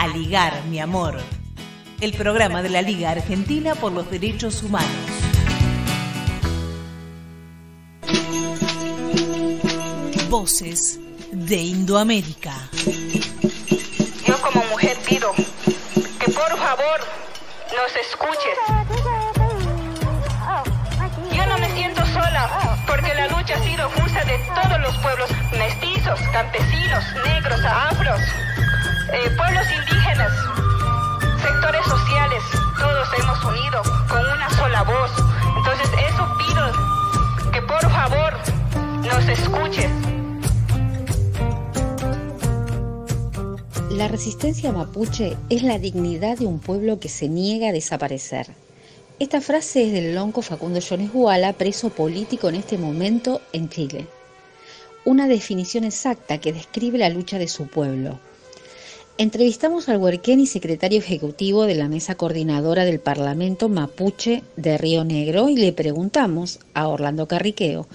A Ligar, mi amor. El programa de la Liga Argentina por los Derechos Humanos. Voces de Indoamérica. Yo como mujer pido que por favor nos escuches. Yo no me siento sola porque la lucha ha sido justa de todos los pueblos, mestizos, campesinos, negros, afros, eh, pueblos indígenas, sectores sociales, todos hemos unido con una sola voz. Entonces eso pido que por favor nos escuches. La resistencia mapuche es la dignidad de un pueblo que se niega a desaparecer. Esta frase es del lonco Facundo Jones Guala, preso político en este momento en Chile. Una definición exacta que describe la lucha de su pueblo. Entrevistamos al huerquén y secretario ejecutivo de la mesa coordinadora del Parlamento Mapuche de Río Negro y le preguntamos a Orlando Carriqueo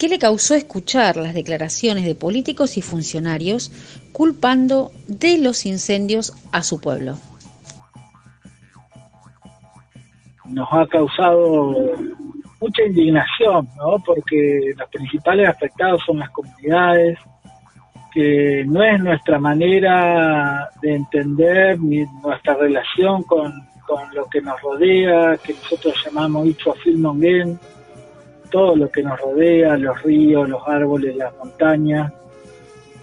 ¿Qué le causó escuchar las declaraciones de políticos y funcionarios culpando de los incendios a su pueblo? Nos ha causado mucha indignación, ¿no? Porque los principales afectados son las comunidades, que no es nuestra manera de entender ni nuestra relación con, lo que nos rodea, que nosotros llamamos Film todo lo que nos rodea, los ríos, los árboles, las montañas,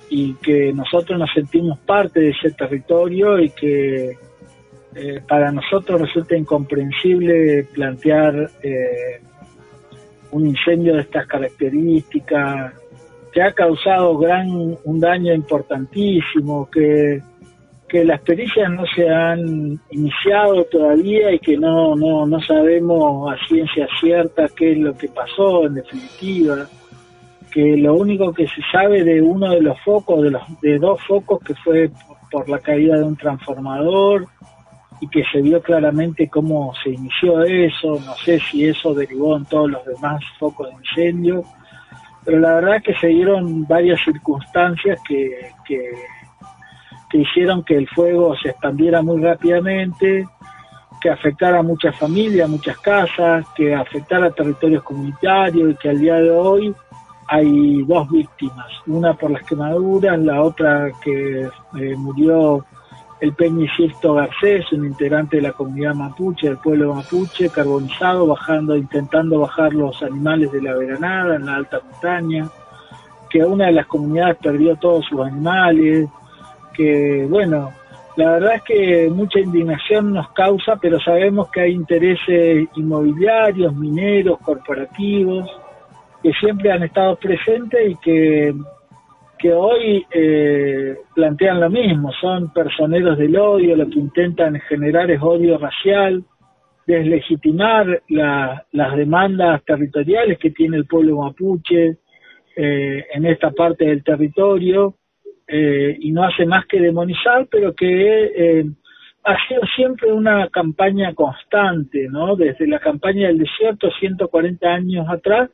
y que nosotros nos sentimos parte de ese territorio y que eh, para nosotros resulta incomprensible plantear eh, un incendio de estas características, que ha causado gran un daño importantísimo, que que las pericias no se han iniciado todavía y que no, no, no sabemos a ciencia cierta qué es lo que pasó en definitiva, que lo único que se sabe de uno de los focos, de los de dos focos que fue por la caída de un transformador y que se vio claramente cómo se inició eso, no sé si eso derivó en todos los demás focos de incendio, pero la verdad es que se dieron varias circunstancias que, que que hicieron que el fuego se expandiera muy rápidamente, que afectara a muchas familias, muchas casas, que afectara territorios comunitarios y que al día de hoy hay dos víctimas, una por las quemaduras, la otra que eh, murió el Peñi Garcés, un integrante de la comunidad mapuche, del pueblo mapuche, carbonizado, bajando, intentando bajar los animales de la veranada en la alta montaña, que una de las comunidades perdió todos sus animales, que, bueno, la verdad es que mucha indignación nos causa, pero sabemos que hay intereses inmobiliarios, mineros, corporativos, que siempre han estado presentes y que, que hoy eh, plantean lo mismo, son personeros del odio, lo que intentan generar es odio racial, deslegitimar las demandas territoriales que tiene el pueblo mapuche eh, en esta parte del territorio eh, y no hace más que demonizar, pero que eh, ha sido siempre una campaña constante, ¿no? Desde la campaña del desierto, 140 años atrás,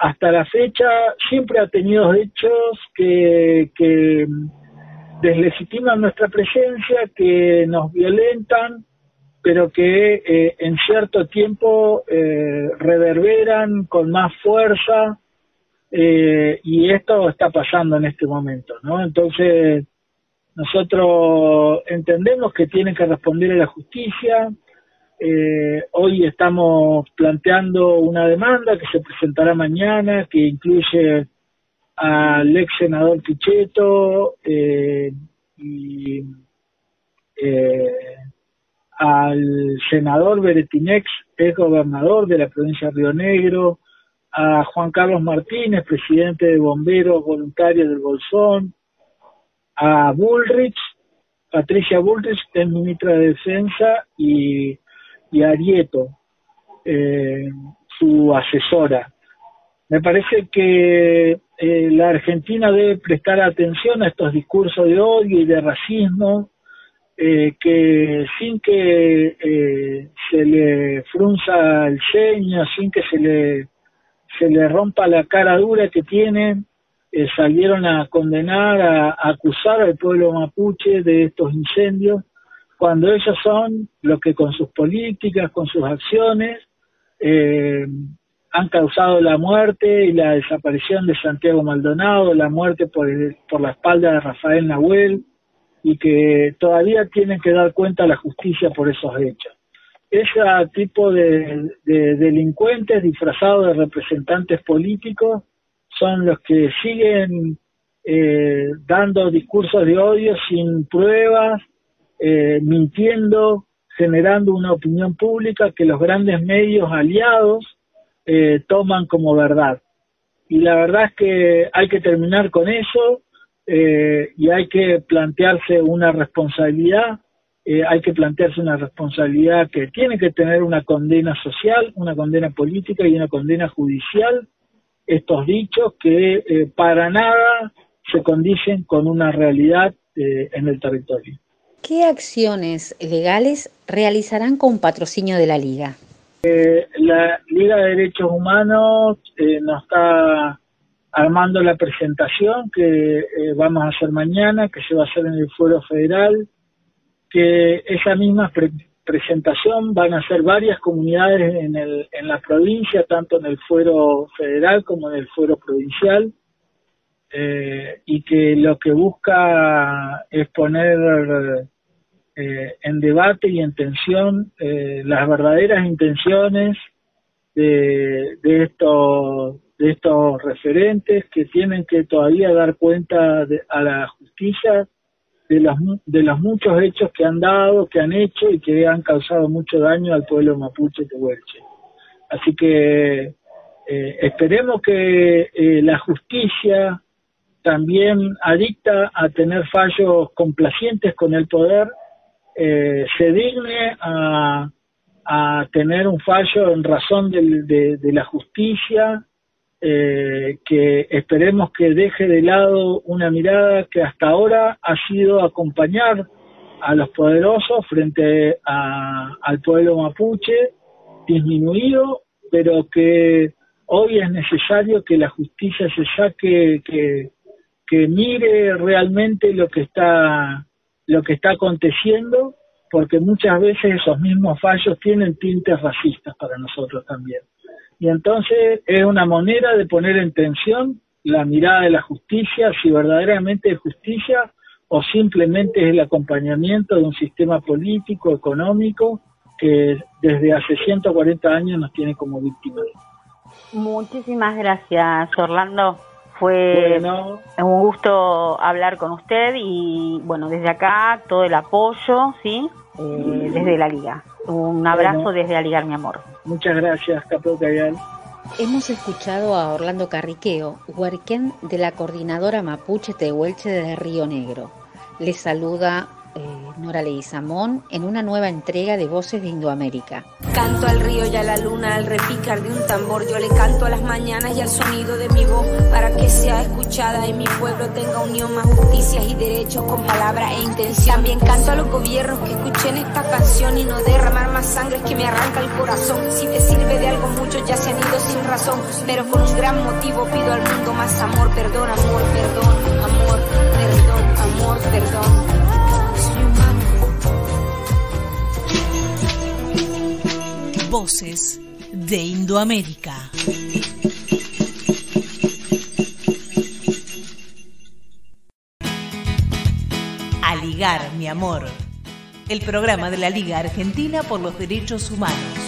hasta la fecha, siempre ha tenido hechos que, que deslegitiman nuestra presencia, que nos violentan, pero que eh, en cierto tiempo reverberan con más fuerza eh, y esto está pasando en este momento, ¿no? Entonces, nosotros entendemos que tienen que responder a la justicia. Eh, hoy estamos planteando una demanda que se presentará mañana, que incluye al ex senador Pichetto eh, y al senador Beretinex, ex gobernador de la provincia de Río Negro, a Juan Carlos Martínez, presidente de Bomberos Voluntarios del Bolsón, a Bullrich, Patricia Bullrich, que es ministra de Defensa, y, y Arieto, eh, su asesora. Me parece que eh, la Argentina debe prestar atención a estos discursos de odio y de racismo, eh, que sin que se le frunza el ceño, sin que se le se le rompa la cara dura que tiene, eh, salieron a condenar, a, acusar al pueblo mapuche de estos incendios, cuando ellos son los que con sus políticas, con sus acciones, eh, han causado la muerte y la desaparición de Santiago Maldonado, la muerte por, la espalda de Rafael Nahuel, y que todavía tienen que dar cuenta a la justicia por esos hechos. Ese tipo de, delincuentes disfrazados de representantes políticos son los que siguen eh, dando discursos de odio sin pruebas, eh, mintiendo, generando una opinión pública que los grandes medios aliados eh, toman como verdad. Y la verdad es que hay que terminar con eso eh, y hay que plantearse una responsabilidad, eh, hay que plantearse una responsabilidad que tiene que tener una condena social, una condena política y una condena judicial, estos dichos que para nada se condicen con una realidad en el territorio. ¿Qué acciones legales realizarán con patrocinio de la Liga? la Liga de Derechos Humanos nos está armando la presentación que eh, vamos a hacer mañana, que se va a hacer en el Foro Federal, que esa misma presentación van a ser varias comunidades en, el, en la provincia, tanto en el Fuero Federal como en el Fuero Provincial, eh, y que lo que busca es poner eh, en debate y en tensión las verdaderas intenciones de, de estos de estos referentes que tienen que todavía dar cuenta a la justicia de los, de los muchos hechos que han dado, que han hecho y que han causado mucho daño al pueblo mapuche tehuelche. Así que eh, esperemos que eh, la justicia también adicta a tener fallos complacientes con el poder, eh, se digne a, a, tener un fallo en razón de la justicia eh, que esperemos que deje de lado una mirada que hasta ahora ha sido acompañar a los poderosos frente al pueblo mapuche, disminuido, pero que hoy es necesario que la justicia se saque, que, que mire realmente lo que está lo que está aconteciendo, porque muchas veces esos mismos fallos tienen tintes racistas para nosotros también. Y entonces es una manera de poner en tensión la mirada de la justicia, si verdaderamente es justicia o simplemente es el acompañamiento de un sistema político, económico, que desde hace 140 años nos tiene como víctimas. Muchísimas gracias, Orlando. Fue un gusto hablar con usted y, bueno, desde acá todo el apoyo, ¿sí? Eh, desde la Liga. Un abrazo desde Aligar, mi amor. Muchas gracias, Capo Cayal. Hemos escuchado a Orlando Carriqueo, huerquén de la coordinadora Mapuche Tehuelche de Río Negro. Les saluda eh, Nora Leguizamón en una nueva entrega de Voces de Indoamérica. Canto al río y a la luna al repicar de un tambor. Yo le canto a las mañanas y al sonido de mi voz para que sea escuchada y mi pueblo tenga unión, más justicias y derechos con palabra e intención. También canto a los gobiernos que escuchen esta canción y no derramar más sangre que me arranca el corazón. Si te sirve de algo, muchos ya se han ido sin razón, pero con un gran motivo pido al mundo más amor, perdón, amor, perdón, amor, perdón, amor, perdón. Voces de Indoamérica. Aligar, mi amor. El programa de la Liga Argentina por los Derechos Humanos.